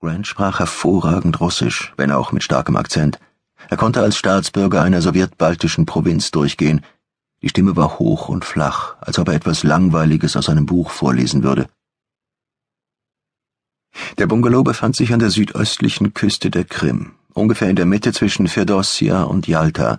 Grant sprach hervorragend Russisch, wenn auch mit starkem Akzent. Er konnte als Staatsbürger einer sowjetbaltischen Provinz durchgehen. Die Stimme war hoch und flach, als ob er etwas Langweiliges aus einem Buch vorlesen würde. Der Bungalow befand sich an der südöstlichen Küste der Krim, ungefähr in der Mitte zwischen Ferdossia und Jalta.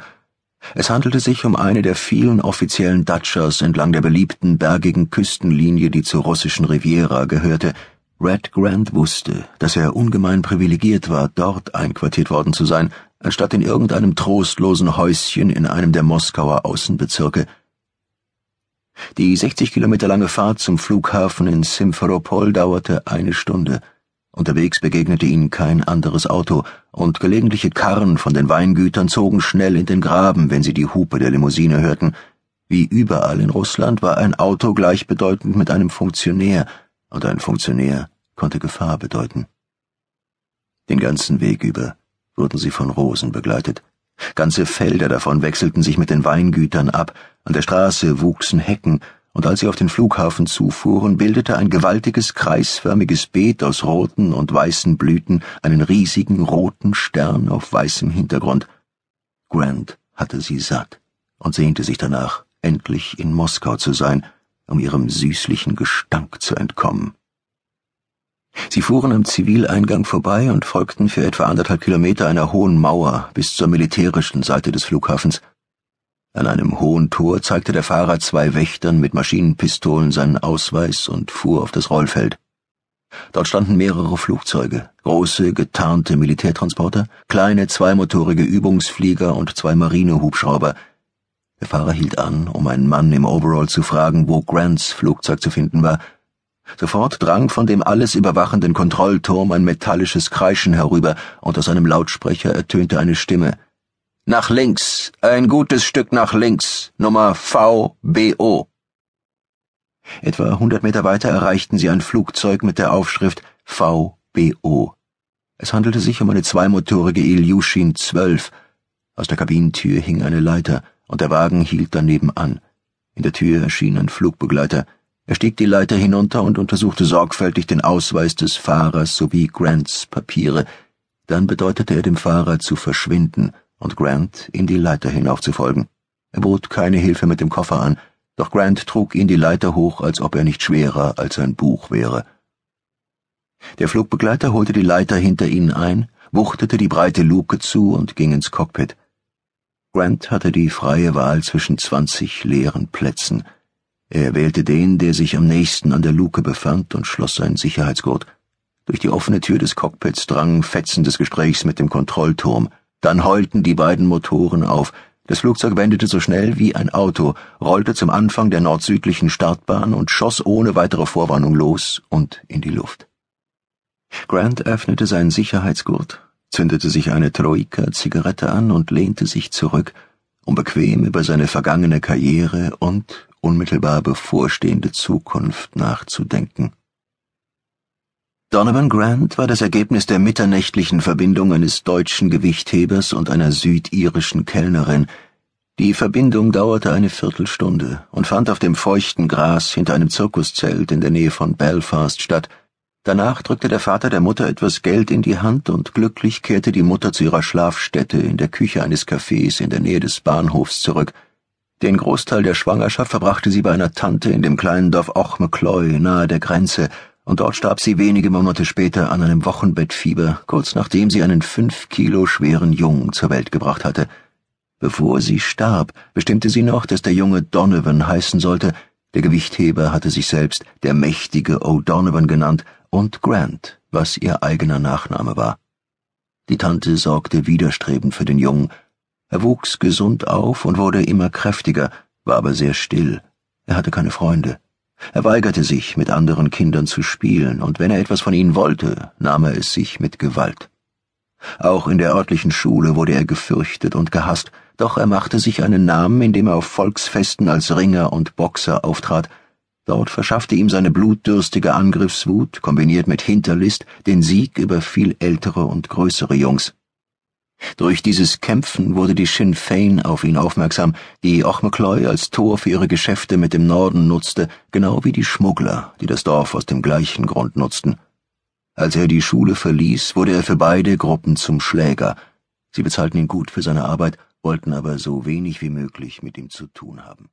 Es handelte sich um eine der vielen offiziellen Datschas entlang der beliebten bergigen Küstenlinie, die zur russischen Riviera gehörte, Red Grant wusste, dass er ungemein privilegiert war, dort einquartiert worden zu sein, anstatt in irgendeinem trostlosen Häuschen in einem der Moskauer Außenbezirke. Die 60 Kilometer lange Fahrt zum Flughafen in Simferopol dauerte eine Stunde. Unterwegs begegnete ihnen kein anderes Auto, und gelegentliche Karren von den Weingütern zogen schnell in den Graben, wenn sie die Hupe der Limousine hörten. Wie überall in Russland war ein Auto gleichbedeutend mit einem Funktionär, und ein Funktionär konnte Gefahr bedeuten. Den ganzen Weg über wurden sie von Rosen begleitet. Ganze Felder davon wechselten sich mit den Weingütern ab, an der Straße wuchsen Hecken, und als sie auf den Flughafen zufuhren, bildete ein gewaltiges kreisförmiges Beet aus roten und weißen Blüten einen riesigen roten Stern auf weißem Hintergrund. Grant hatte sie satt und sehnte sich danach, endlich in Moskau zu sein, um ihrem süßlichen Gestank zu entkommen. Sie fuhren am Zivileingang vorbei und folgten für etwa anderthalb Kilometer einer hohen Mauer bis zur militärischen Seite des Flughafens. An einem hohen Tor zeigte der Fahrer zwei Wächtern mit Maschinenpistolen seinen Ausweis und fuhr auf das Rollfeld. Dort standen mehrere Flugzeuge, große, getarnte Militärtransporter, kleine zweimotorige Übungsflieger und zwei Marinehubschrauber, der Fahrer hielt an, um einen Mann im Overall zu fragen, wo Grants Flugzeug zu finden war. Sofort drang von dem alles überwachenden Kontrollturm ein metallisches Kreischen herüber, und aus einem Lautsprecher ertönte eine Stimme. Nach links, ein gutes Stück nach links, Nummer VBO. Etwa hundert Meter weiter erreichten sie ein Flugzeug mit der Aufschrift VBO. Es handelte sich um eine zweimotorige Ilyushin 12. Aus der Kabinentür hing eine Leiter und der Wagen hielt daneben an. In der Tür erschien ein Flugbegleiter. Er stieg die Leiter hinunter und untersuchte sorgfältig den Ausweis des Fahrers sowie Grants Papiere. Dann bedeutete er dem Fahrer zu verschwinden und Grant, in die Leiter hinaufzufolgen. Er bot keine Hilfe mit dem Koffer an, doch Grant trug ihn die Leiter hoch, als ob er nicht schwerer als ein Buch wäre. Der Flugbegleiter holte die Leiter hinter ihnen ein, wuchtete die breite Luke zu und ging ins Cockpit. Grant hatte die freie Wahl zwischen zwanzig leeren Plätzen. Er wählte den, der sich am nächsten an der Luke befand, und schloss seinen Sicherheitsgurt. Durch die offene Tür des Cockpits drang Fetzen des Gesprächs mit dem Kontrollturm. Dann heulten die beiden Motoren auf. Das Flugzeug wendete so schnell wie ein Auto, rollte zum Anfang der nord-südlichen Startbahn und schoss ohne weitere Vorwarnung los und in die Luft. Grant öffnete seinen Sicherheitsgurt, zündete sich eine Troika-Zigarette an und lehnte sich zurück, um bequem über seine vergangene Karriere und unmittelbar bevorstehende Zukunft nachzudenken. Donovan Grant war das Ergebnis der mitternächtlichen Verbindung eines deutschen Gewichthebers und einer südirischen Kellnerin. Die Verbindung dauerte eine Viertelstunde und fand auf dem feuchten Gras hinter einem Zirkuszelt in der Nähe von Belfast statt, Danach drückte der Vater der Mutter etwas Geld in die Hand und glücklich kehrte die Mutter zu ihrer Schlafstätte in der Küche eines Cafés in der Nähe des Bahnhofs zurück. Den Großteil der Schwangerschaft verbrachte sie bei einer Tante in dem kleinen Dorf Ochmekloy nahe der Grenze, und dort starb sie wenige Monate später an einem Wochenbettfieber, kurz nachdem sie einen fünf Kilo schweren Jungen zur Welt gebracht hatte. Bevor sie starb, bestimmte sie noch, dass der Junge Donovan heißen sollte, der Gewichtheber hatte sich selbst der mächtige O'Donovan genannt, und Grant, was ihr eigener Nachname war. Die Tante sorgte widerstrebend für den Jungen. Er wuchs gesund auf und wurde immer kräftiger, war aber sehr still. Er hatte keine Freunde. Er weigerte sich, mit anderen Kindern zu spielen, und wenn er etwas von ihnen wollte, nahm er es sich mit Gewalt. Auch in der örtlichen Schule wurde er gefürchtet und gehasst, doch er machte sich einen Namen, indem er auf Volksfesten als Ringer und Boxer auftrat, Dort verschaffte ihm seine blutdürstige Angriffswut, kombiniert mit Hinterlist, den Sieg über viel ältere und größere Jungs. Durch dieses Kämpfen wurde die Sinn Fein auf ihn aufmerksam, die Ochmekloy als Tor für ihre Geschäfte mit dem Norden nutzte, genau wie die Schmuggler, die das Dorf aus dem gleichen Grund nutzten. Als er die Schule verließ, wurde er für beide Gruppen zum Schläger. Sie bezahlten ihn gut für seine Arbeit, wollten aber so wenig wie möglich mit ihm zu tun haben.